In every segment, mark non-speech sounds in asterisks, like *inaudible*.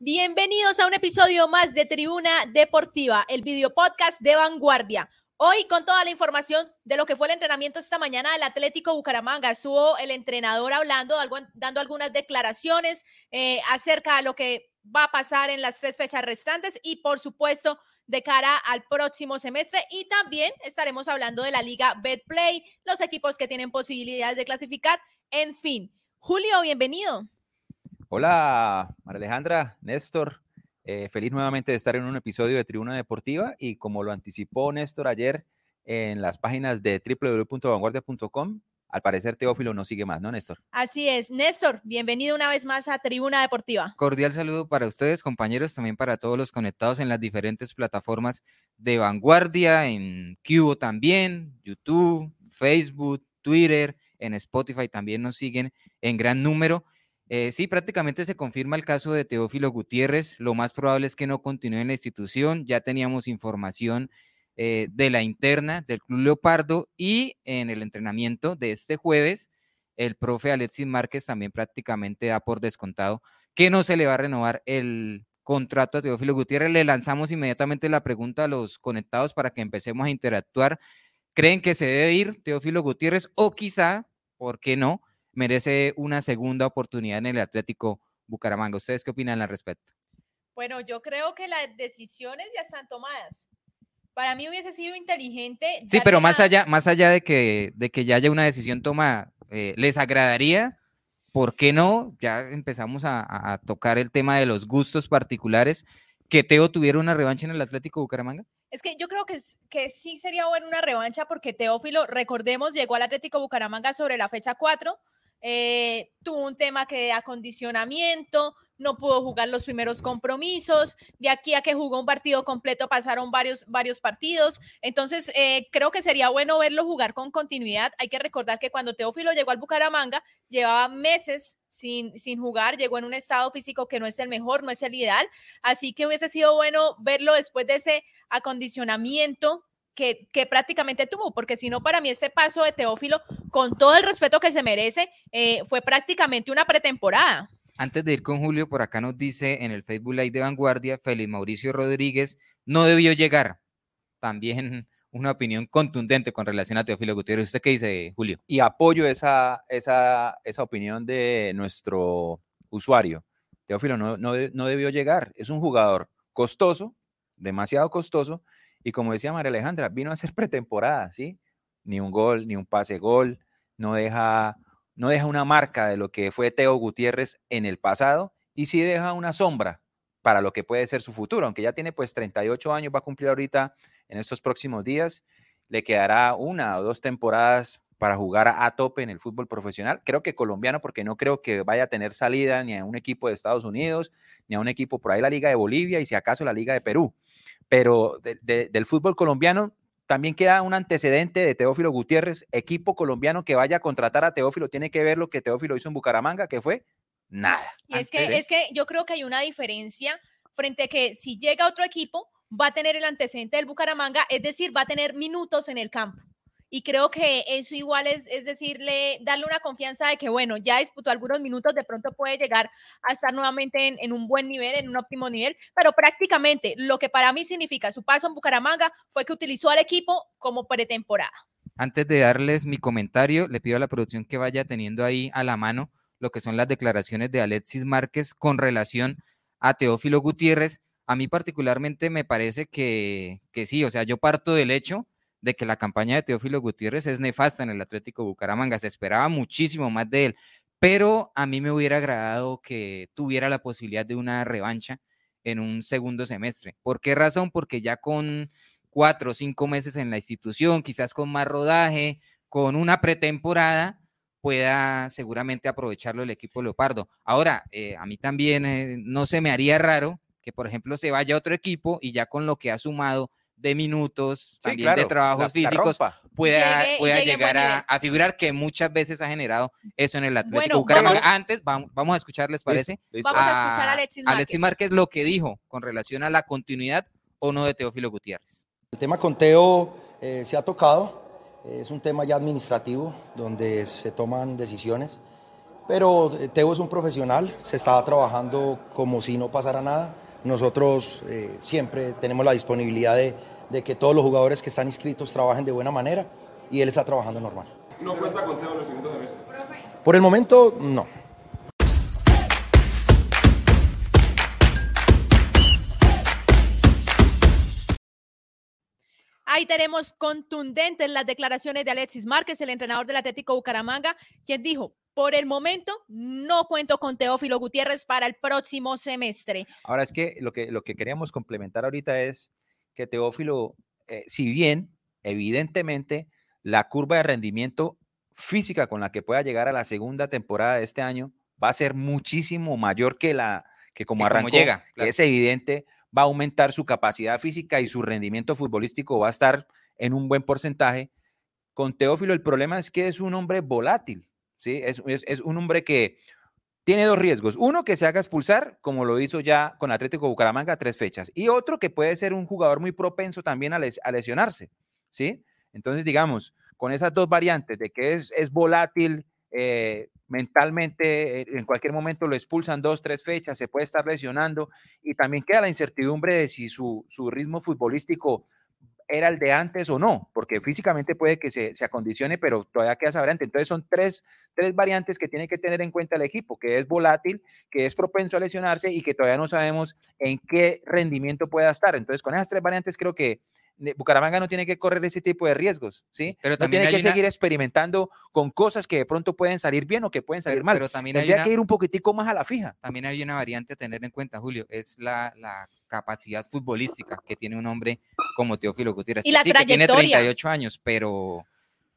Bienvenidos a un episodio más de Tribuna Deportiva, el video podcast de Vanguardia. Hoy con toda la información de lo que fue el entrenamiento esta mañana del Atlético Bucaramanga. Estuvo el entrenador hablando, dando algunas declaraciones eh, acerca de lo que va a pasar en las tres fechas restantes y por supuesto de cara al próximo semestre y también estaremos hablando de la liga Betplay, los equipos que tienen posibilidades de clasificar, en fin. Julio, bienvenido. Hola, María Alejandra, Néstor. Eh, feliz nuevamente de estar en un episodio de Tribuna Deportiva y como lo anticipó Néstor ayer en las páginas de www.vanguardia.com, al parecer Teófilo no sigue más, ¿no, Néstor? Así es. Néstor, bienvenido una vez más a Tribuna Deportiva. Cordial saludo para ustedes, compañeros, también para todos los conectados en las diferentes plataformas de Vanguardia, en Cubo también, YouTube, Facebook, Twitter, en Spotify también nos siguen en gran número. Eh, sí, prácticamente se confirma el caso de Teófilo Gutiérrez. Lo más probable es que no continúe en la institución. Ya teníamos información eh, de la interna del Club Leopardo y en el entrenamiento de este jueves, el profe Alexis Márquez también prácticamente da por descontado que no se le va a renovar el contrato a Teófilo Gutiérrez. Le lanzamos inmediatamente la pregunta a los conectados para que empecemos a interactuar. ¿Creen que se debe ir Teófilo Gutiérrez o quizá, ¿por qué no? Merece una segunda oportunidad en el Atlético Bucaramanga. ¿Ustedes qué opinan al respecto? Bueno, yo creo que las decisiones ya están tomadas. Para mí hubiese sido inteligente. Sí, pero más allá, más allá de que, de que ya haya una decisión tomada, eh, ¿les agradaría? ¿Por qué no? Ya empezamos a, tocar el tema de los gustos particulares. ¿Que Teo tuviera una revancha en el Atlético Bucaramanga? Es que yo creo que, que sí sería bueno una revancha porque Teófilo, recordemos, llegó al Atlético Bucaramanga sobre la fecha 4, eh, tuvo un tema que de acondicionamiento, no pudo jugar los primeros compromisos, de aquí a que jugó un partido completo pasaron varios, varios partidos, entonces eh, creo que sería bueno verlo jugar con continuidad. Hay que recordar que cuando Teófilo llegó al Bucaramanga, llevaba meses sin, sin jugar, llegó en un estado físico que no es el mejor, no es el ideal, así que hubiese sido bueno verlo después de ese acondicionamiento que, prácticamente tuvo, porque si no, para mí este paso de Teófilo, con todo el respeto que se merece, eh, fue prácticamente una pretemporada. Antes de ir con Julio, por acá nos dice en el Facebook Live de Vanguardia, Félix Mauricio Rodríguez no debió llegar. También *laughs* una opinión contundente con relación a Teófilo Gutiérrez. ¿Usted qué dice, Julio? Y apoyo esa, esa, esa opinión de nuestro usuario. Teófilo no, no, no debió llegar. Es un jugador costoso, demasiado costoso, y como decía María Alejandra, vino a ser *laughs* pretemporada, ¿sí? Ni un gol, ni un pase gol, no deja, no deja una marca de lo que fue Teo Gutiérrez en el pasado y sí deja una sombra para lo que puede ser su futuro, aunque ya tiene pues 38 años, va a cumplir ahorita en estos próximos días, le quedará una o dos temporadas para jugar a, a, tope en el fútbol profesional. Creo que colombiano, porque no creo que vaya a tener salida ni a un equipo de Estados Unidos, ni a un equipo por ahí la Liga de Bolivia y si acaso la Liga de Perú pero del fútbol colombiano también queda un antecedente de Teófilo Gutiérrez, equipo colombiano que vaya a contratar a Teófilo, tiene que ver lo que Teófilo hizo en Bucaramanga, que fue nada. Y es que, es que yo creo que hay una diferencia frente a que si llega otro equipo, va a tener el antecedente del Bucaramanga, es decir, va a tener minutos en el campo y creo que eso igual es, es decirle, darle una confianza de que, bueno, ya disputó algunos minutos, de pronto puede llegar a estar nuevamente en, en, un buen nivel, en un óptimo nivel, pero prácticamente lo que para mí significa su paso en Bucaramanga fue que utilizó al equipo como pretemporada. Antes de darles mi comentario, le pido a la producción que vaya teniendo ahí a la mano lo que son las declaraciones de Alexis Márquez con relación a Teófilo Gutiérrez. A mí particularmente me parece que, que sí, o sea, yo parto del hecho de que la campaña de Teófilo Gutiérrez es nefasta en el Atlético Bucaramanga. Se esperaba muchísimo más de él, pero a mí me hubiera agradado que tuviera la posibilidad de una revancha en un segundo semestre. ¿Por qué razón? Porque ya con cuatro o cinco meses en la institución, quizás con más rodaje, con una pretemporada, pueda seguramente aprovecharlo el equipo Leopardo. Ahora, eh, a mí también eh, no se me haría raro que, por ejemplo, se vaya a otro equipo y ya con lo que ha sumado de minutos, también de trabajos físicos, pueda, pueda llegar a, figurar que muchas veces ha generado eso en el Atlético bueno, Antes, vamos, vamos a escuchar, ¿les parece? Vamos a, escuchar a Alexis Márquez. Alexis Márquez lo que dijo con relación a la continuidad o no de Teófilo Gutiérrez. El tema con Teo eh, se ha tocado, es un tema ya administrativo, donde se toman decisiones. pero eh, Teo es un profesional, se estaba trabajando como si no pasara nada. Nosotros eh, siempre tenemos la disponibilidad de, de que todos los jugadores que están inscritos trabajen de buena manera y él está trabajando normal. ¿No cuenta con Teo en el segundo semestre? Por el momento, no. Ahí tenemos contundentes las declaraciones de Alexis Márquez, el entrenador del Atlético Bucaramanga, quien dijo, por el momento no cuento con Teófilo Gutiérrez para el próximo semestre. Ahora es que lo que, lo que queríamos complementar ahorita es que Teófilo, eh, si bien evidentemente la curva de rendimiento física con la que pueda llegar a la segunda temporada de este año va a ser muchísimo mayor que la que como Que como arrancó, llega, que es evidente, va a aumentar su capacidad física y su rendimiento futbolístico va a estar en un buen porcentaje. Con Teófilo el problema es que es un hombre volátil, ¿sí? Es, un hombre que tiene dos riesgos. Uno, que se haga expulsar, como lo hizo ya con Atlético Bucaramanga, tres fechas. Y otro, que puede ser un jugador muy propenso también a lesionarse, ¿sí? Entonces, digamos, con esas dos variantes de que es, es volátil, eh, mentalmente, eh, en cualquier momento lo expulsan dos, tres fechas, se puede estar lesionando y también queda la incertidumbre de si su, su ritmo futbolístico era el de antes o no, porque físicamente puede que se, se acondicione, pero todavía queda esa variante. Entonces son tres, tres variantes que tiene que tener en cuenta el equipo, que es volátil, que es propenso a lesionarse y que todavía no sabemos en qué rendimiento pueda estar. Entonces con esas tres variantes creo que Bucaramanga no tiene que correr ese tipo de riesgos, ¿sí? Pero no también tiene hay que una- seguir experimentando con cosas que de pronto pueden salir bien o que pueden salir Pero, mal. pero también hay Tendría una, que ir un poquitico más a la fija. también hay una variante a tener en cuenta, Julio, es la, la capacidad futbolística que tiene un hombre como Teófilo Gutiérrez. Y la sí, que tiene trayectoria. 38 años, pero,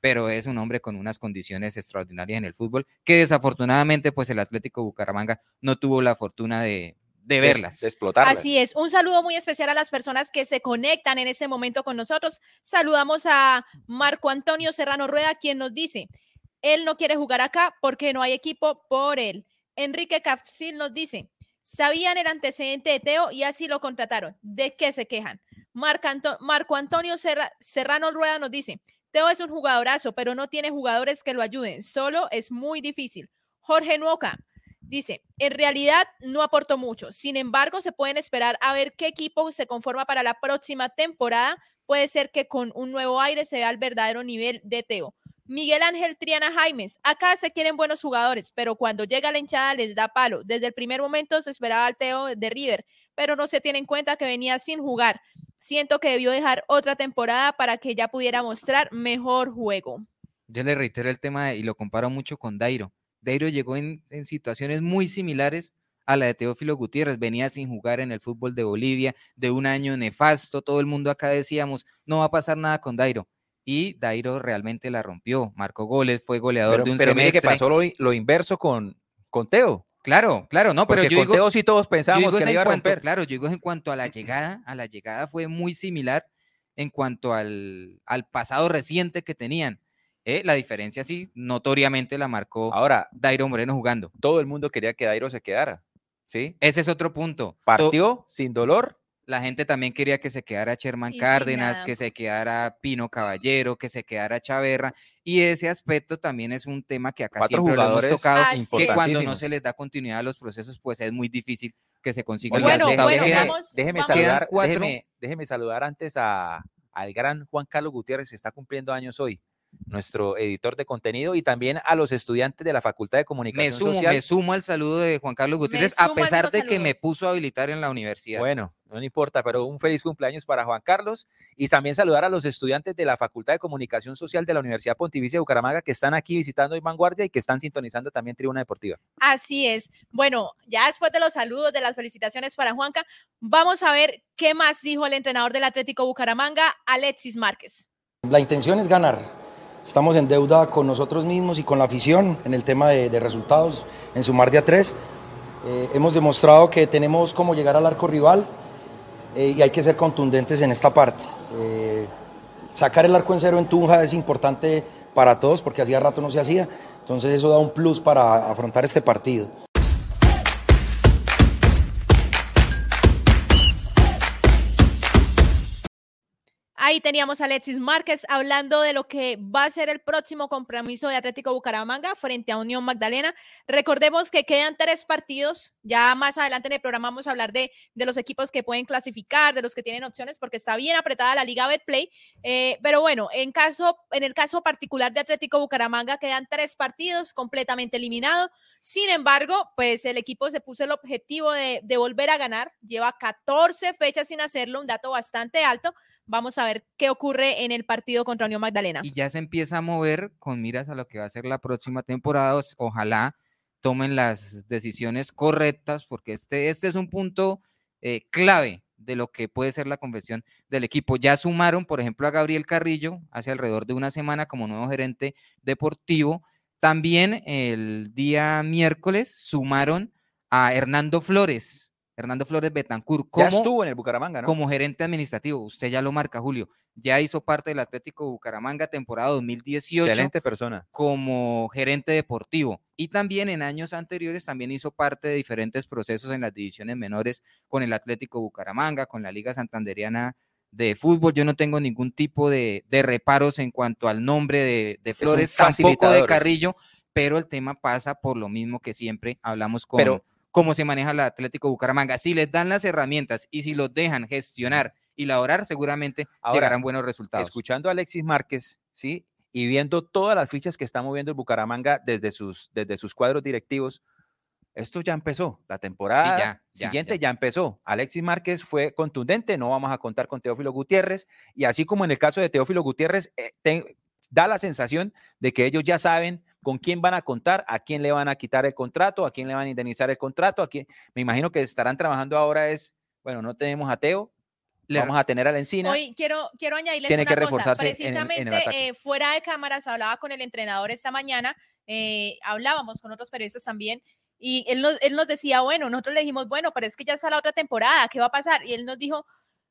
pero es un hombre con unas condiciones extraordinarias en el fútbol, que desafortunadamente pues el Atlético Bucaramanga no tuvo la fortuna de, de de- verlas. De explotarlas. Así es, un saludo muy especial a las personas que se conectan en este momento con nosotros. Saludamos a Marco Antonio Serrano Rueda, quien nos dice, él no quiere jugar acá porque no hay equipo por él. Enrique Capsil nos dice, sabían el antecedente de Teo y así lo contrataron. ¿De qué se quejan? Marco, Anto- Marco Antonio Serra- Serrano Rueda nos dice, Teo es un jugadorazo, pero no tiene jugadores que lo ayuden. Solo es muy difícil. Jorge Nuoca dice, en realidad no aportó mucho. Sin embargo, se pueden esperar a ver qué equipo se conforma para la próxima temporada. Puede ser que con un nuevo aire se vea el verdadero nivel de Teo. Miguel Ángel Triana Jaimes, acá se quieren buenos jugadores, pero cuando llega la hinchada les da palo. Desde el primer momento se esperaba al Teo de River, pero no se tiene en cuenta que venía sin jugar. Siento que debió dejar otra temporada para que ya pudiera mostrar mejor juego. Yo le reitero el tema y lo comparo mucho con Dairo. Dairo llegó en, en situaciones muy similares a la de Teófilo Gutiérrez. Venía sin jugar en el fútbol de Bolivia, de un año nefasto. Todo el mundo acá decíamos, no va a pasar nada con Dairo. Y Dairo realmente la rompió. Marcó goles, fue goleador Pero, de un pero mire que semestre. pasó lo, lo inverso con, con Teo. Claro, claro, no, pero Porque yo con digo, Teo sí todos pensábamos que le iba a cuanto, romper. claro, yo digo en cuanto a la *clears throat* llegada, a la llegada fue muy similar en cuanto al, al pasado reciente que tenían. ¿Eh? La diferencia sí, notoriamente la marcó Ahora, Dairo Moreno jugando. todo el mundo quería que Dairo se quedara. ¿Sí? Ese es otro punto. To- Partió sin dolor. La gente también quería que se quedara Sherman Y Cárdenas, que se quedara Pino Caballero, que se quedara Chaverra. Y ese aspecto también es un tema que acá Cuatro siempre lo hemos jugadores tocado, es. que cuando no se les da continuidad a los procesos, pues es muy difícil que se los Bueno, bueno, Quedan- vamos- déjeme, vamos- saludar, déjeme, déjeme saludar antes a, al gran Juan Carlos Gutiérrez, que está cumpliendo años hoy, nuestro editor de contenido, y también a los estudiantes de la Facultad de Me Comunicación sumo, Social. me sumo al saludo de Juan Carlos Gutiérrez, a pesar de que me puso a habilitar en la universidad. Bueno, no importa, pero un feliz cumpleaños para Juan Carlos y también saludar a los estudiantes de la Facultad de Comunicación Social de la Universidad Pontificia de Bucaramanga que están aquí visitando hoy Vanguardia y que están sintonizando también Tribuna Deportiva. Así es. Bueno, ya después de los saludos, de las felicitaciones para Juanca, vamos a ver qué más dijo el entrenador del Atlético Bucaramanga, Alexis Márquez. La intención es ganar. Estamos en deuda con nosotros mismos y con la afición en el tema de, resultados. En sumar de a tres, Eh, hemos demostrado que tenemos cómo llegar al arco rival eh, y hay que ser contundentes en esta parte. Eh, sacar el arco en cero en Tunja es importante para todos porque hacía rato no se hacía. Entonces eso da un plus para afrontar este partido. Ahí teníamos a Alexis Márquez hablando de lo que va a ser el próximo compromiso de Atlético Bucaramanga frente a Unión Magdalena. Recordemos que quedan tres partidos. Ya más adelante en el programa vamos a hablar de, de los equipos que pueden clasificar, de los que tienen opciones, porque está bien apretada la Liga Betplay. Eh, pero bueno, en, caso, en el caso particular de Atlético Bucaramanga quedan tres partidos completamente eliminados. Sin embargo, pues el equipo se puso el objetivo de, de volver a ganar. Lleva 14 fechas sin hacerlo, un dato bastante alto. Vamos a ver qué ocurre en el partido contra Unión Magdalena. Y ya se empieza a mover con miras a lo que va a ser la próxima temporada. Ojalá tomen las decisiones correctas, porque este, este es un punto eh, clave de lo que puede ser la conversión del equipo. Ya sumaron, por ejemplo, a Gabriel Carrillo hace alrededor de una semana como nuevo gerente deportivo. También el día miércoles sumaron a Hernando Flores, Hernando Flores Betancourt, como, ya estuvo en el Bucaramanga, ¿no? como gerente administrativo. Usted ya lo marca, Julio. Ya hizo parte del Atlético Bucaramanga temporada 2018. Excelente persona. Como gerente deportivo. Y también en años anteriores también hizo parte de diferentes procesos en las divisiones menores con el Atlético Bucaramanga, con la Liga Santanderiana de fútbol. Yo no tengo ningún tipo de, reparos en cuanto al nombre de, de Flores, tampoco de Carrillo, pero el tema pasa por lo mismo que siempre hablamos con cómo se maneja el Atlético Bucaramanga. Si les dan las herramientas y si los dejan gestionar y laborar, seguramente llegarán buenos resultados. Escuchando a Alexis Márquez, ¿sí? Y viendo todas las fichas que está moviendo el Bucaramanga desde sus, desde sus cuadros directivos, esto ya empezó. La temporada siguiente ya, empezó. Alexis Márquez fue contundente, no vamos a contar con Teófilo Gutiérrez. Y así como en el caso de Teófilo Gutiérrez, eh, da la sensación de que ellos ya saben con quién van a contar, a quién le van a quitar el contrato, a quién le van a indemnizar el contrato, a quién, me imagino que estarán trabajando ahora es, bueno, no tenemos a Teo, le vamos a tener a la encina. Hoy quiero, quiero añadirles Tiene una que cosa. Precisamente eh, fuera de cámaras hablaba con el entrenador esta mañana, eh, hablábamos con otros periodistas también, y él nos, él nos decía, bueno, nosotros le dijimos, bueno, pero es que ya está la otra temporada, ¿qué va a pasar? Y él nos dijo,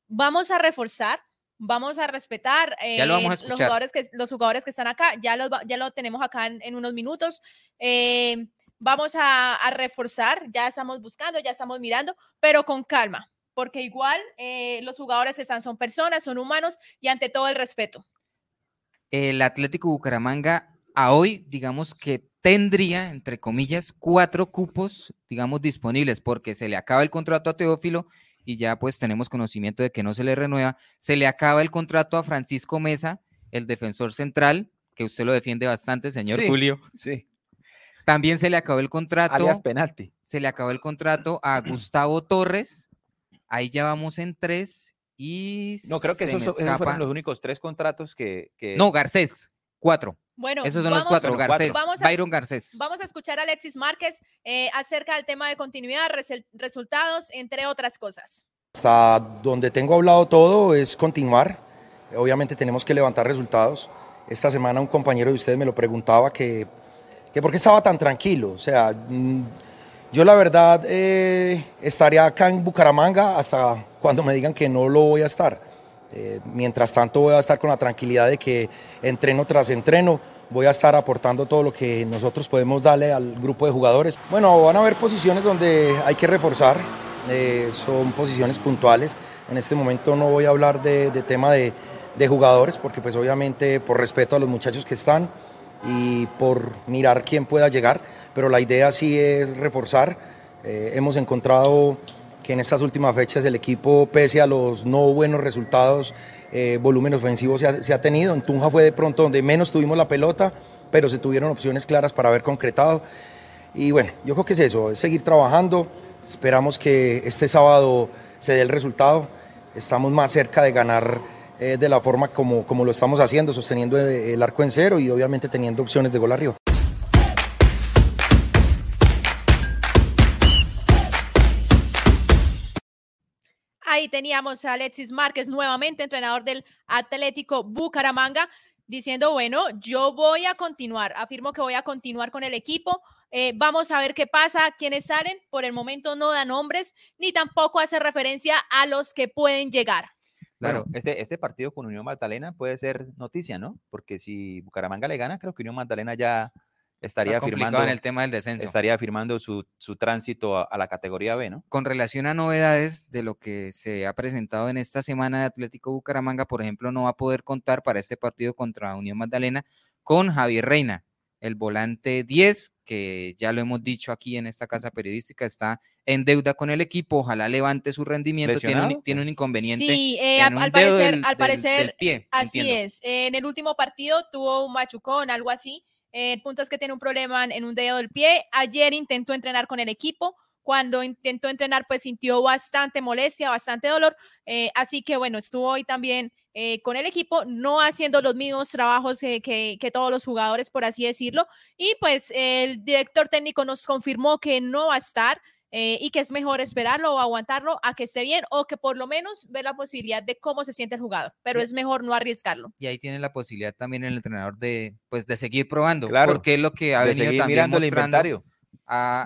vamos a reforzar, vamos a respetar eh, los, jugadores que, los jugadores que están acá, ya, los, ya lo tenemos acá en, unos minutos. Eh, vamos a, reforzar, ya estamos buscando, ya estamos mirando, pero con calma, porque igual eh, los jugadores que están son personas, son humanos y ante todo el respeto. El Atlético Bucaramanga a hoy, digamos que tendría, entre comillas, cuatro cupos, digamos, disponibles, porque se le acaba el contrato a Teófilo y ya pues tenemos conocimiento de que no se le renueva. Se le acaba el contrato a Francisco Mesa, el defensor central, que usted lo defiende bastante, señor Julio. Sí. También se le acabó el contrato. Alias penalti. Se le acabó el contrato a Gustavo Torres. Ahí ya vamos en tres. Y. No, creo que esos, fueron los únicos tres contratos que. que... No, Garcés, cuatro. Bueno, esos son los cuatro, Garcés, Vamos a, Byron Garcés. Vamos a escuchar a Alexis Márquez eh, acerca del tema de continuidad, resultados, entre otras cosas. Hasta donde tengo hablado todo es continuar. Obviamente tenemos que levantar resultados. Esta semana un compañero de ustedes me lo preguntaba que, que por qué estaba tan tranquilo. O sea, mm, yo la verdad eh, estaría acá en Bucaramanga hasta cuando me digan que no lo voy a estar eh, mientras tanto voy a estar con la tranquilidad de que entreno tras entreno voy a estar aportando todo lo que nosotros podemos darle al grupo de jugadores. Bueno, van a haber posiciones donde hay que reforzar, eh, son posiciones puntuales. En este momento no voy a hablar de, tema de, jugadores porque pues obviamente por respeto a los muchachos que están y por mirar quién pueda llegar, pero la idea sí es reforzar. Eh, hemos encontrado que en estas últimas fechas el equipo, pese a los no buenos resultados, eh, volumen ofensivo se ha, tenido. En Tunja fue de pronto donde menos tuvimos la pelota, pero se tuvieron opciones claras para haber concretado. Y bueno, yo creo que es eso, es seguir trabajando. Esperamos que este sábado se dé el resultado. Estamos más cerca de ganar eh, de la forma como, como lo estamos haciendo, sosteniendo el arco en cero y obviamente teniendo opciones de gol arriba. Ahí teníamos a Alexis Márquez, nuevamente entrenador del Atlético Bucaramanga, diciendo, bueno, yo voy a continuar, afirmo que voy a continuar con el equipo. Eh, vamos a ver qué pasa, quiénes salen. Por el momento no da nombres, ni tampoco hace referencia a los que pueden llegar. Claro, este, este partido con Unión Magdalena puede ser noticia, ¿no? Porque si Bucaramanga le gana, creo que Unión Magdalena ya estaría complicado firmando, en el tema del descenso. estaría firmando su, su tránsito a, a la categoría B, ¿no? Con relación a novedades de lo que se ha presentado en esta semana de Atlético Bucaramanga, por ejemplo, no va a poder contar para este partido contra Unión Magdalena con Javier Reina, el volante 10, que ya lo hemos dicho aquí en esta casa periodística, está en deuda con el equipo, ojalá levante su rendimiento, tiene un, tiene un inconveniente. Sí, eh, en al, un al parecer, del- al del- parecer del pie, así entiendo. es. En el último partido tuvo un machucón, algo así. Eh, el punto es que tiene un problema en- un dedo del pie. Ayer intentó entrenar con el equipo. Cuando intentó entrenar, pues sintió bastante molestia, bastante dolor. eh, así que bueno, estuvo hoy también eh, con el equipo, no haciendo los mismos trabajos que, que todos los jugadores, por así decirlo. Y pues el director técnico nos confirmó que no va a estar eh, y que es mejor esperarlo o aguantarlo a que esté bien o que por lo menos ver la posibilidad de cómo se siente el jugador, pero Sí. es mejor no arriesgarlo. Y ahí tiene la posibilidad también el entrenador de, pues, de seguir probando, Claro, porque es lo que ha de venido también mirando el mostrando. inventario.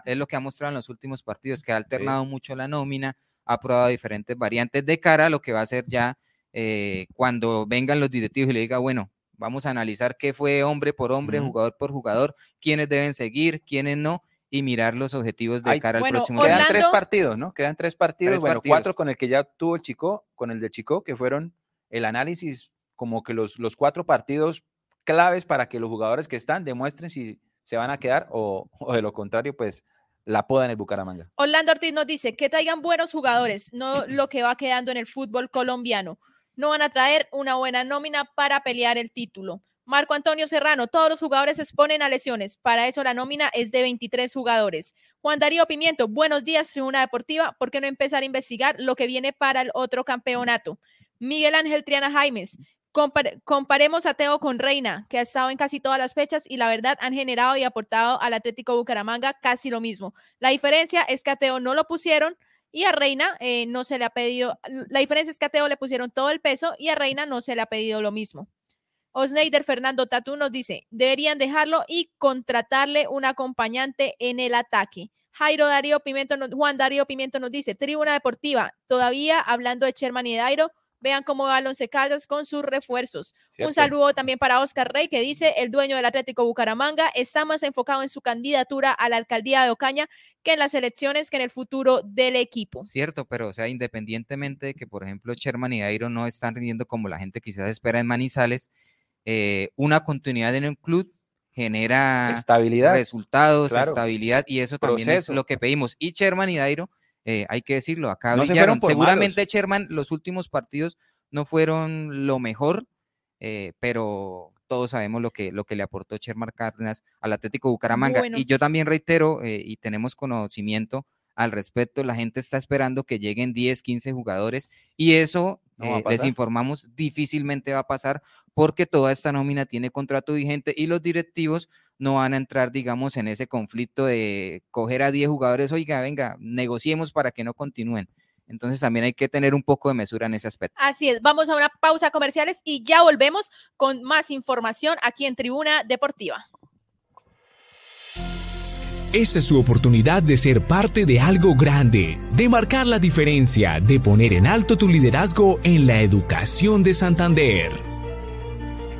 es lo que ha mostrado en los últimos partidos, que ha alternado mucho la nómina, ha probado diferentes variantes de cara a lo que va a ser ya eh, cuando vengan los directivos y le diga, bueno, vamos a analizar qué fue hombre por hombre, jugador por jugador, quiénes deben seguir, quiénes no, y mirar los objetivos de cara al Bueno, próximo Quedan Orlando- tres partidos, ¿no? Quedan tres partidos, Tres bueno, partidos. cuatro con el que ya tuvo el Chico, con el de Chico, que fueron el análisis, como que los, los cuatro partidos claves para que los jugadores que están demuestren si se van a quedar o, *laughs* o de lo contrario, pues la poda en el Bucaramanga. Orlando Ortiz nos dice que traigan buenos jugadores, no lo que va quedando en el fútbol colombiano. No van a traer una buena nómina para pelear el título. Marco Antonio Serrano, todos los jugadores se exponen a lesiones. Para eso la nómina es de 23 jugadores. Juan Darío Pimiento, buenos días, Tribuna Deportiva. ¿Por qué no empezar a investigar lo que viene para el otro campeonato? Miguel Ángel Triana Jaimes, compar- comparemos a Teo con Reina, que ha estado en casi todas las fechas y la verdad han generado y aportado al Atlético Bucaramanga casi lo mismo. La diferencia es que a Teo no lo pusieron y a Reina eh, no se le ha pedido, la diferencia es que a Teo le pusieron todo el peso y a Reina no se le ha pedido lo mismo. Osneider Fernando Tatú nos dice, deberían dejarlo y contratarle un acompañante en el ataque. Jairo Darío Pimiento, nos- Juan Darío Pimiento nos dice, Tribuna Deportiva, todavía hablando de Sherman y de Dairo, vean cómo va el Once Caldas con sus refuerzos. Un saludo también para Oscar Rey, que dice, el dueño del Atlético Bucaramanga está más enfocado en su candidatura a la alcaldía de Ocaña que en las elecciones que en el futuro del equipo. Cierto, pero o sea, independientemente de que, por ejemplo, Sherman y Dairo no están rindiendo como la gente quizás espera en Manizales, eh, una continuidad en un club genera Estabilidad. resultados, claro. estabilidad, y eso también es lo que pedimos. Y Sherman y Dairo, eh, hay que decirlo, acá No brillaron. Seguramente malos. Sherman, los últimos partidos no fueron lo mejor, eh, pero todos sabemos lo que, lo que le aportó Sherman Cárdenas al Atlético Bucaramanga. Bueno. Y yo también reitero, eh, y tenemos conocimiento al respecto, la gente está esperando que lleguen 10, 15 jugadores, y eso, No eh, les informamos, difícilmente va a pasar porque toda esta nómina tiene contrato vigente y los directivos no van a entrar, digamos, en ese conflicto de coger a 10 jugadores, oiga, venga, negociemos para que no continúen. Entonces también hay que tener un poco de mesura en ese aspecto. Así es, vamos a una pausa comerciales y ya volvemos con más información aquí en Tribuna Deportiva. Esta es su oportunidad de ser parte de algo grande, de marcar la diferencia, de poner en alto tu liderazgo en la educación de Santander.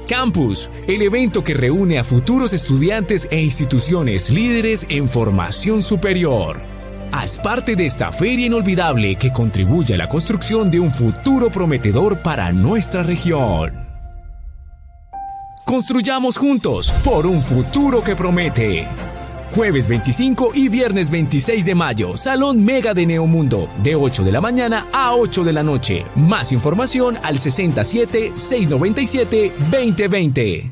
Campus, el evento que reúne a futuros estudiantes e instituciones líderes en formación superior. Haz parte de esta feria inolvidable que contribuye a la construcción de un futuro prometedor para nuestra región. Construyamos juntos por un futuro que promete. Jueves 25 y viernes 26 de mayo, Salón Mega de Neomundo, de 8 de la mañana a 8 de la noche. Más información al 67-697-2020.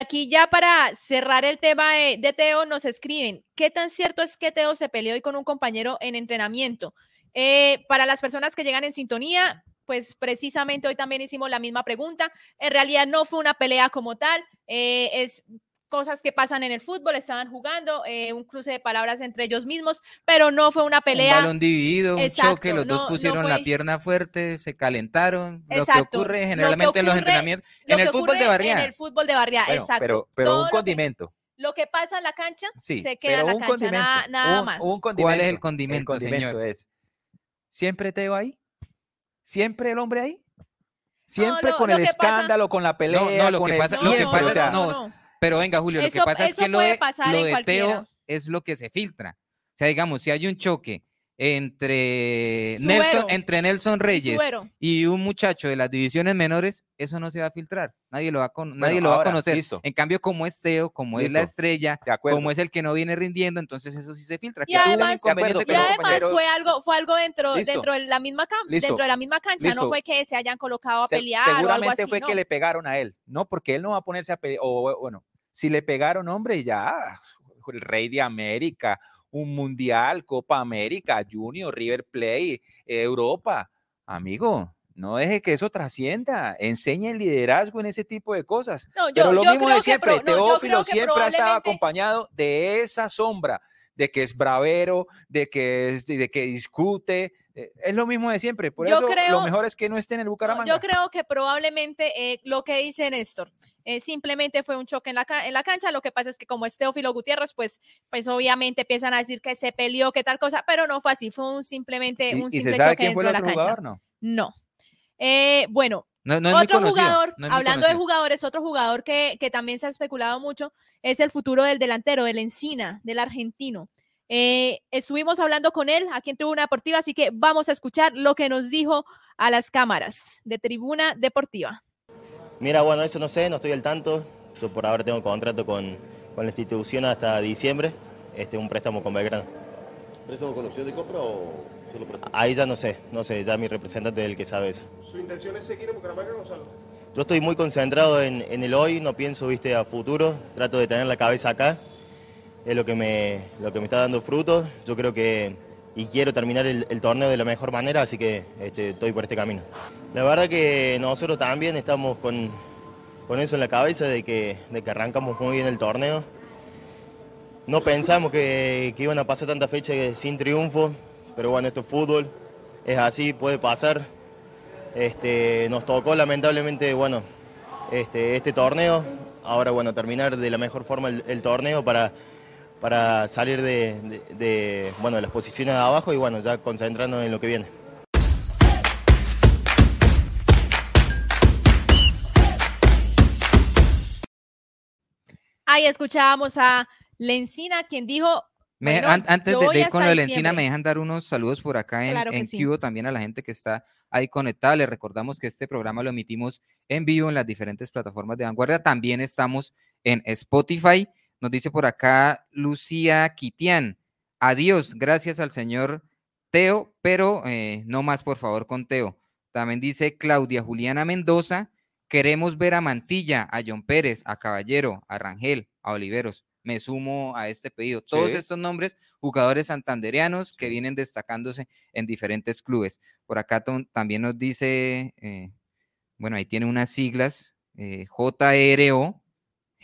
Aquí ya para cerrar el tema de, Teo nos escriben, ¿qué tan cierto es que Teo se peleó hoy con un compañero en entrenamiento? Eh, para las personas que llegan en sintonía, pues precisamente hoy también hicimos la misma pregunta. En realidad no fue una pelea como tal, eh, es cosas que pasan en el fútbol, estaban jugando, eh, un cruce de palabras entre ellos mismos, pero no fue una pelea. Un balón dividido, un Exacto, choque, los no- dos no pusieron la pierna fuerte, se calentaron. Lo que Exacto, ocurre lo que generalmente en los ocurre- entrenamientos, Lo en el fútbol de ocurre barriada. En el fútbol de barriada, Bueno, exacto. pero, pero Todo un lo que- condimento. Lo que pasa en la cancha Sí, se queda en pero la un cancha, condimento, nada, nada un- más. un ¿Cuál es el condimento. El condimento señor? es, ¿siempre Teo ahí? ¿Siempre el hombre ahí? Siempre lo- con lo el pasa- escándalo, con la pelea, no, lo con que el pasa- lo que siempre, pasa- no, pero venga, Julio, lo que Eso- pasa es eso que lo de, lo de. Teo es lo que se filtra. O sea, digamos, si hay un choque entre Suero. Nelson, entre Nelson Reyes Suero. y un muchacho de las divisiones menores, eso no se va a filtrar. Nadie lo va a, con- nadie Bueno, lo va a ahora, conocer. listo. En cambio, como es Teo, como es la Listo. estrella, como es el que no viene rindiendo, entonces eso sí se filtra. Y además- de acuerdo, Y pero- además fue algo, fue algo dentro, Listo. dentro de la misma Listo. dentro de la misma cancha, no Listo. fue que se hayan colocado a Se- pelear o algo seguramente así. fue no. que le pegaron a él, no, porque él no va a ponerse a pelear, o bueno, si le pegaron, hombre, ya, el rey de América, un mundial, Copa América, Junior, River Plate, Europa, amigo, no deje que eso trascienda, enseñe el liderazgo en ese tipo de cosas. No, yo, Pero lo yo mismo de que siempre, pro- no, Teófilo que siempre ha estado acompañado de esa sombra, de que es bravero, de que, es- de que discute, eh, es lo mismo de siempre, por Yo eso creo- lo mejor es que no esté en el Bucaramanga. yo creo que probablemente eh, lo que dice Néstor eh, simplemente fue un choque en la, en la cancha. Lo que pasa es que como es Teófilo Gutiérrez, pues, pues obviamente empiezan a decir que se peleó, que tal cosa, pero no fue así, fue un simplemente ¿Y, un y simple se sabe choque quién fue de la cancha. No. No. Eh, bueno, No, no otro conocido, jugador, no hablando de jugadores, otro jugador que, que también se ha especulado mucho es el futuro del delantero, del Encina, del argentino. Eh, estuvimos hablando con él aquí en Tribuna Deportiva, así que vamos a escuchar lo que nos dijo a las cámaras de Tribuna Deportiva. Mira, bueno, eso no sé, no estoy al tanto. Yo por ahora tengo contrato con, con la institución hasta diciembre, este, un préstamo con Belgrano. ¿Préstamo con opción de compra o solo préstamo? Ahí ya no sé, no sé, ya mi representante es el que sabe eso. ¿Su intención es seguir en Bucaramanga, Gonzalo? Yo estoy muy concentrado en, en el hoy, no pienso, viste, a futuro, trato de tener la cabeza acá, es lo que me, lo que me está dando frutos. Yo creo que, y quiero terminar el, torneo de la mejor manera, así que este, estoy por este camino. La verdad que nosotros también estamos con, con eso en la cabeza de que, de que arrancamos muy bien el torneo. No pensamos que, iban a pasar tantas fechas sin triunfo, pero bueno, esto es fútbol, es así, puede pasar. Este, nos tocó lamentablemente, bueno, este, este torneo. Ahora, bueno, terminar de la mejor forma el torneo para, para salir de, de- de, bueno, de las posiciones de abajo y bueno, ya concentrarnos en lo que viene. Ahí escuchábamos a Lencina, quien dijo, Me- Bueno, an- antes de, ir con lo de la encina, diciembre. me dejan dar unos saludos por acá en, Claro en sí. Cubo, también a la gente que está ahí conectada. Les recordamos que este programa lo emitimos en vivo en las diferentes plataformas de vanguardia. También estamos en Spotify. Nos dice por acá Lucía Quitián. Adiós, gracias al señor Teo, pero eh, no más, por favor, con Teo. También dice Claudia Juliana Mendoza. Queremos ver a Mantilla, a John Pérez, a Caballero, a Rangel, a Oliveros. Me sumo a este pedido. Todos Sí. estos nombres, jugadores santandereanos que vienen destacándose en diferentes clubes. Por acá también nos dice, eh, bueno, ahí tiene unas siglas, eh, JRO,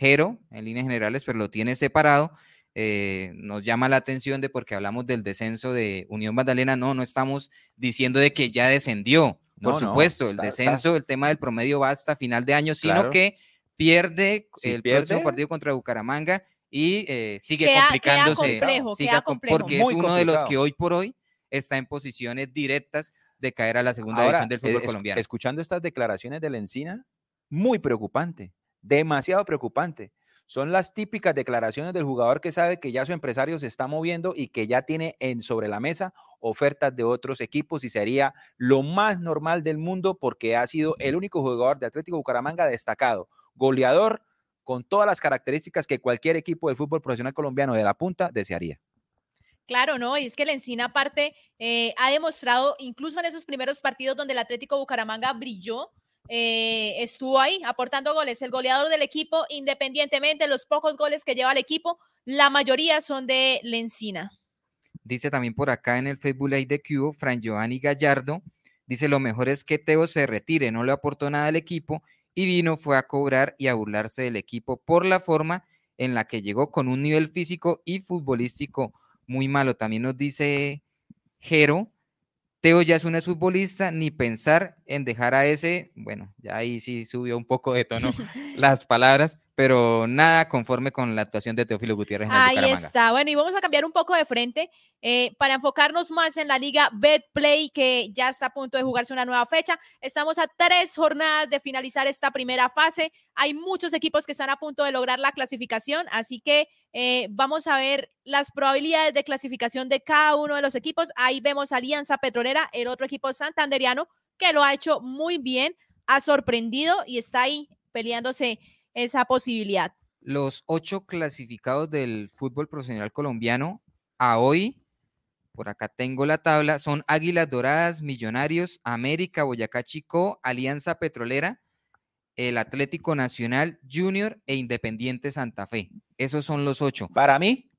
Jero, en líneas generales, pero lo tiene separado. Eh, nos llama la atención de porque hablamos del descenso de Unión Magdalena. No, no estamos diciendo de que ya descendió. Por No, no, supuesto, el está- está- descenso, el tema del promedio va hasta final de año, sino Claro. que pierde Si el próximo pierde- partido contra Bucaramanga y eh, sigue Queda- queda complicándose. complejo, queda com- complejo. Porque es Muy uno de los que hoy por hoy está en posiciones directas de caer a la segunda Ahora, división del fútbol es- colombiano. Escuchando estas declaraciones de la Encina, muy preocupante, demasiado preocupante. Son las típicas declaraciones del jugador que sabe que ya su empresario se está moviendo y que ya tiene en sobre la mesa ofertas de otros equipos y sería lo más normal del mundo porque ha sido el único jugador de Atlético Bucaramanga destacado, goleador con todas las características que cualquier equipo del fútbol profesional colombiano de la punta desearía. Claro, ¿no? Y es que la Encina aparte eh, ha demostrado, incluso en esos primeros partidos donde el Atlético Bucaramanga brilló, eh, estuvo ahí aportando goles. El goleador del equipo, independientemente de los pocos goles que lleva el equipo, la mayoría son de Lencina. Dice también por acá en el Facebook Live de Cubo, Fran Giovanni Gallardo, dice lo mejor es que Teo se retire, no le aportó nada al equipo y vino fue a cobrar y a burlarse del equipo por la forma en la que llegó con un nivel físico y futbolístico muy malo. También nos dice Jero, Teo ya es un futbolista, ni pensar en dejar a ese, bueno, ya ahí sí subió un poco de tono las palabras, pero nada conforme con la actuación de Teófilo Gutiérrez en Ahí está. Bueno, y vamos a cambiar un poco de frente eh, para enfocarnos más en la liga Betplay, que ya está a punto de jugarse una nueva fecha. Estamos a tres jornadas de finalizar esta primera fase. Hay muchos equipos que están a punto de lograr la clasificación, así que eh, vamos a ver las probabilidades de clasificación de cada uno de los equipos. Ahí vemos Alianza Petrolera, el otro equipo santanderiano, que lo ha hecho muy bien, ha sorprendido y está ahí peleándose esa posibilidad. Los ocho clasificados del fútbol profesional colombiano a hoy, por acá tengo la tabla, son Águilas Doradas, Millonarios, América, Boyacá Chico, Alianza Petrolera, el Atlético Nacional, Junior e Independiente Santa Fe. Esos son los ocho. Para mí,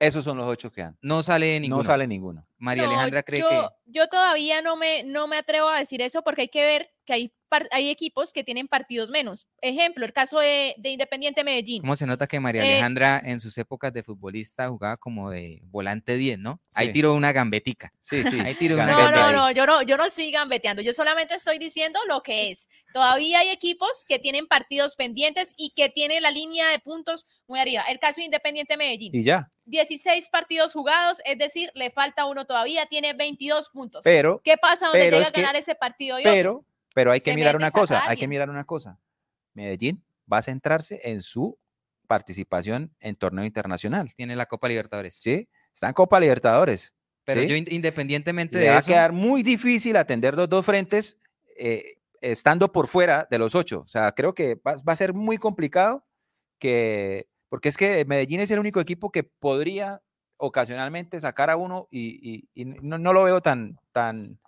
esos son los ocho que dan. No sale ninguno. No sale ninguno. María No, Alejandra cree yo, que yo todavía no me, no me atrevo a decir eso porque hay que ver que hay, par- hay equipos que tienen partidos menos. Ejemplo, el caso de, de Independiente Medellín. ¿Cómo se nota que María Eh, Alejandra en sus épocas de futbolista jugaba como de volante 10, ¿no? Ahí Sí. tiró una gambetica. Sí, sí. *laughs* Ahí tiró una No, no, ahí. no, yo no, yo no estoy gambeteando, yo solamente estoy diciendo lo que es. Todavía hay equipos que tienen partidos pendientes y que tienen la línea de puntos muy arriba. El caso de Independiente Medellín, Y ya. 16 partidos jugados, es decir, le falta uno todavía, tiene 22 puntos. Pero, ¿Qué pasa donde llega es a que- ganar ese partido y otro? pero, pero hay que Se mirar una cosa, a hay que mirar una cosa. Medellín va a centrarse en su participación en torneo internacional, Tiene la Copa Libertadores. ¿sí? Está en Copa Libertadores. Pero ¿sí? yo in- independientemente Le de va a eso, quedar muy difícil atender los dos frentes eh, estando por fuera de los ocho. O sea, creo que va, va a ser muy complicado que, porque es que Medellín es el único equipo que podría ocasionalmente sacar a uno y, y- y no, no lo veo tan, tan,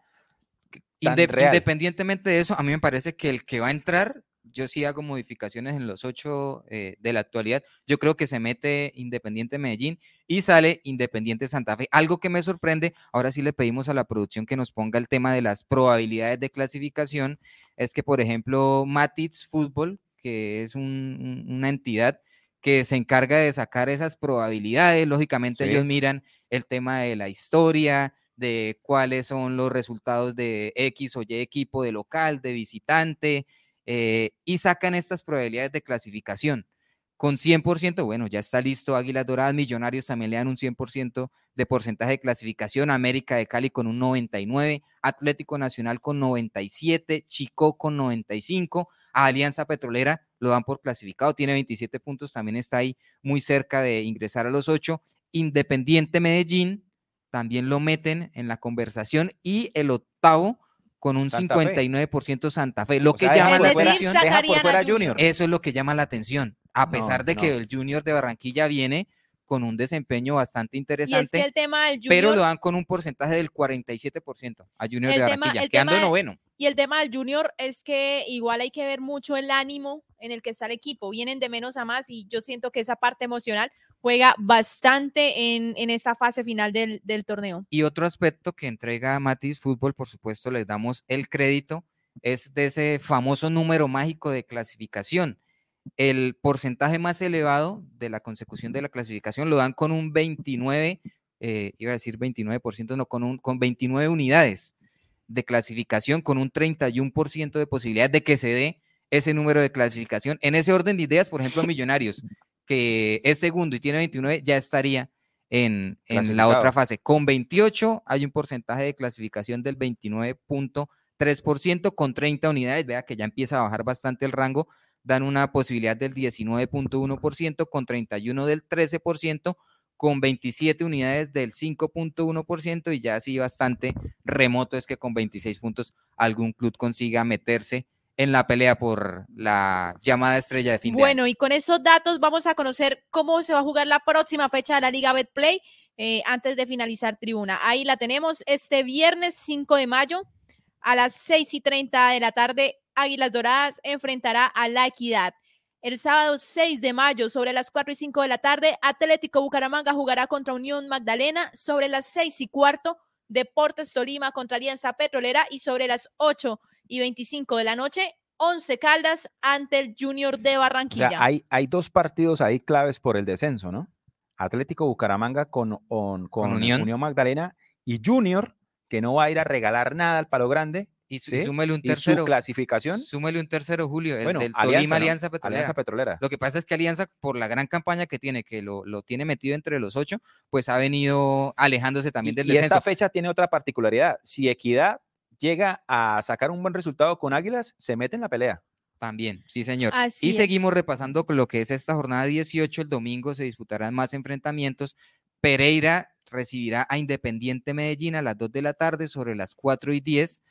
tan inde- real. independientemente de eso, a mí me parece que el que va a entrar, yo sí hago modificaciones en los ocho eh, de la actualidad. Yo creo que se mete Independiente Medellín y sale Independiente Santa Fe. Algo que me sorprende, ahora sí le pedimos a la producción que nos ponga el tema de las probabilidades de clasificación, es que, por ejemplo, Matitz Fútbol, que es un- una entidad que se encarga de sacar esas probabilidades, lógicamente Sí. ellos miran el tema de la historia, de cuáles son los resultados de X o Y equipo de local, de visitante, eh, y sacan estas probabilidades de clasificación. Con 100%, bueno, ya está listo Águilas Doradas, Millonarios también le dan un 100% de porcentaje de clasificación, América de Cali con un 99, Atlético Nacional con 97, Chico con 95, a Alianza Petrolera lo dan por clasificado, tiene 27 puntos, también está ahí muy cerca de ingresar a los 8, Independiente Medellín también lo meten en la conversación y el octavo con un Santa Fe. 59% Santa Fe, lo O que sea, llama Es la atención. Junior. Junior. Eso es lo que llama la atención, a No, pesar de que no. el Junior de Barranquilla viene con un desempeño bastante Y es interesante, que el tema del Junior, pero lo dan con un porcentaje del 47% a Junior de tema- Barranquilla, el quedando tema- noveno. Y el tema del Junior es que igual hay que ver mucho el ánimo en el que está el equipo. Vienen de menos a más y yo siento que esa parte emocional juega bastante en, en esta fase final del, del torneo. Y otro aspecto que entrega Matiz Fútbol, por supuesto, les damos el crédito, es de ese famoso número mágico de clasificación. El porcentaje más elevado de la consecución de la clasificación lo dan con un 29, eh, iba a decir 29%, no, con, un, con 29 unidades de clasificación, con un 31% de posibilidad de que se dé ese número de clasificación. En ese orden de ideas, por ejemplo, Millonarios, *laughs* que es segundo y tiene 29, ya estaría en, en la otra fase. Con 28 hay un porcentaje de clasificación del 29.3%, con 30 unidades, vea que ya empieza a bajar bastante el rango, dan una posibilidad del 19.1%, con 31 del 13%, con 27 unidades del 5.1% y ya así bastante remoto es que con 26 puntos algún club consiga meterse en la pelea por la llamada estrella de fin de año. Bueno, y con esos datos vamos a conocer cómo se va a jugar la próxima fecha de la Liga Betplay eh, antes de finalizar tribuna. Ahí la tenemos este viernes 5 de mayo a las 6 y 30 de la tarde. Águilas Doradas enfrentará a La Equidad. El sábado 6 de mayo, sobre las 4 y 5 de la tarde, Atlético Bucaramanga jugará contra Unión Magdalena. Sobre las 6 y cuarto, Deportes Tolima contra Alianza Petrolera. Y sobre las 8 y 25 de la noche, 11 Caldas ante el Junior de O Barranquilla. sea, hay, hay dos partidos ahí claves por el descenso, ¿no? Atlético Bucaramanga con, on- con Unión. Unión. Magdalena y Junior, que no va a ir a regalar nada al palo grande, Y, su- ¿sí? súmele un Y su tercero. clasificación, Súmele un tercero, Julio, el bueno, del Alianza, Tolima ¿no? Alianza Petrolera. Alianza Petrolera. Lo que pasa es que Alianza, por la gran campaña que tiene, que lo, lo tiene metido entre los ocho, pues ha venido alejándose también Y, del y descenso. esta fecha tiene otra particularidad. Si Equidad llega a sacar un buen resultado con Águilas, se mete en la pelea. También, sí, señor. Así y es. seguimos repasando con lo que es esta jornada 18. El domingo se disputarán más enfrentamientos. Pereira recibirá a Independiente Medellín a las 2 de la tarde sobre las 4 y 10.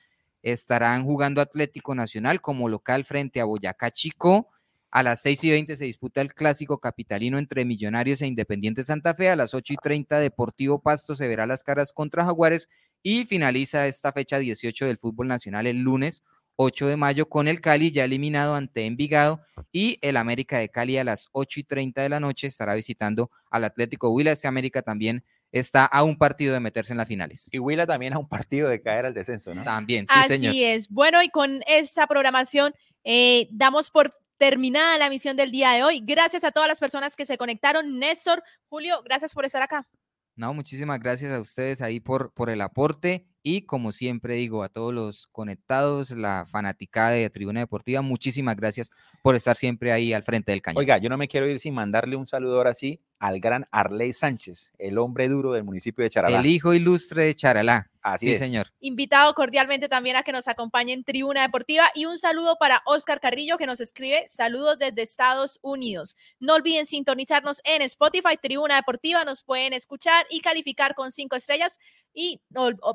Estarán jugando Atlético Nacional como local frente a Boyacá Chico. A las 6 y 20 se disputa el clásico capitalino entre Millonarios e Independiente Santa Fe. A las 8 y 30 Deportivo Pasto se verá las caras contra Jaguares. Y finaliza esta fecha 18 del fútbol nacional el lunes 8 de mayo con el Cali ya eliminado ante Envigado y el América de Cali a las 8 y 30 de la noche estará visitando al Atlético Huila. Este América también está a un partido de meterse en las finales. Y Huila también a un partido de caer al descenso, ¿no? También, sí, Así señor. es. Bueno, y con esta programación eh, damos por terminada la misión del día de hoy. Gracias a todas las personas que se conectaron. Néstor, Julio, gracias por estar acá. No, muchísimas gracias a ustedes ahí por, por el aporte y como siempre digo a todos los conectados, la fanaticada de Tribuna Deportiva, muchísimas gracias por estar siempre ahí al frente del cañón. Oiga, yo no me quiero ir sin mandarle un saludo ahora sí al gran Arley Sánchez, el hombre duro del municipio de Charalá. el hijo ilustre de Charalá. Así sí, es. señor. Invitado cordialmente también a que nos acompañe en Tribuna Deportiva y un saludo para Oscar Carrillo que nos escribe saludos desde Estados Unidos. No olviden sintonizarnos en Spotify, Tribuna Deportiva, nos pueden escuchar y calificar con cinco estrellas y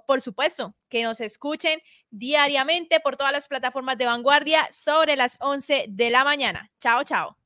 por supuesto que nos escuchen diariamente por todas las plataformas de vanguardia sobre las 11 de la mañana. Chao, chao.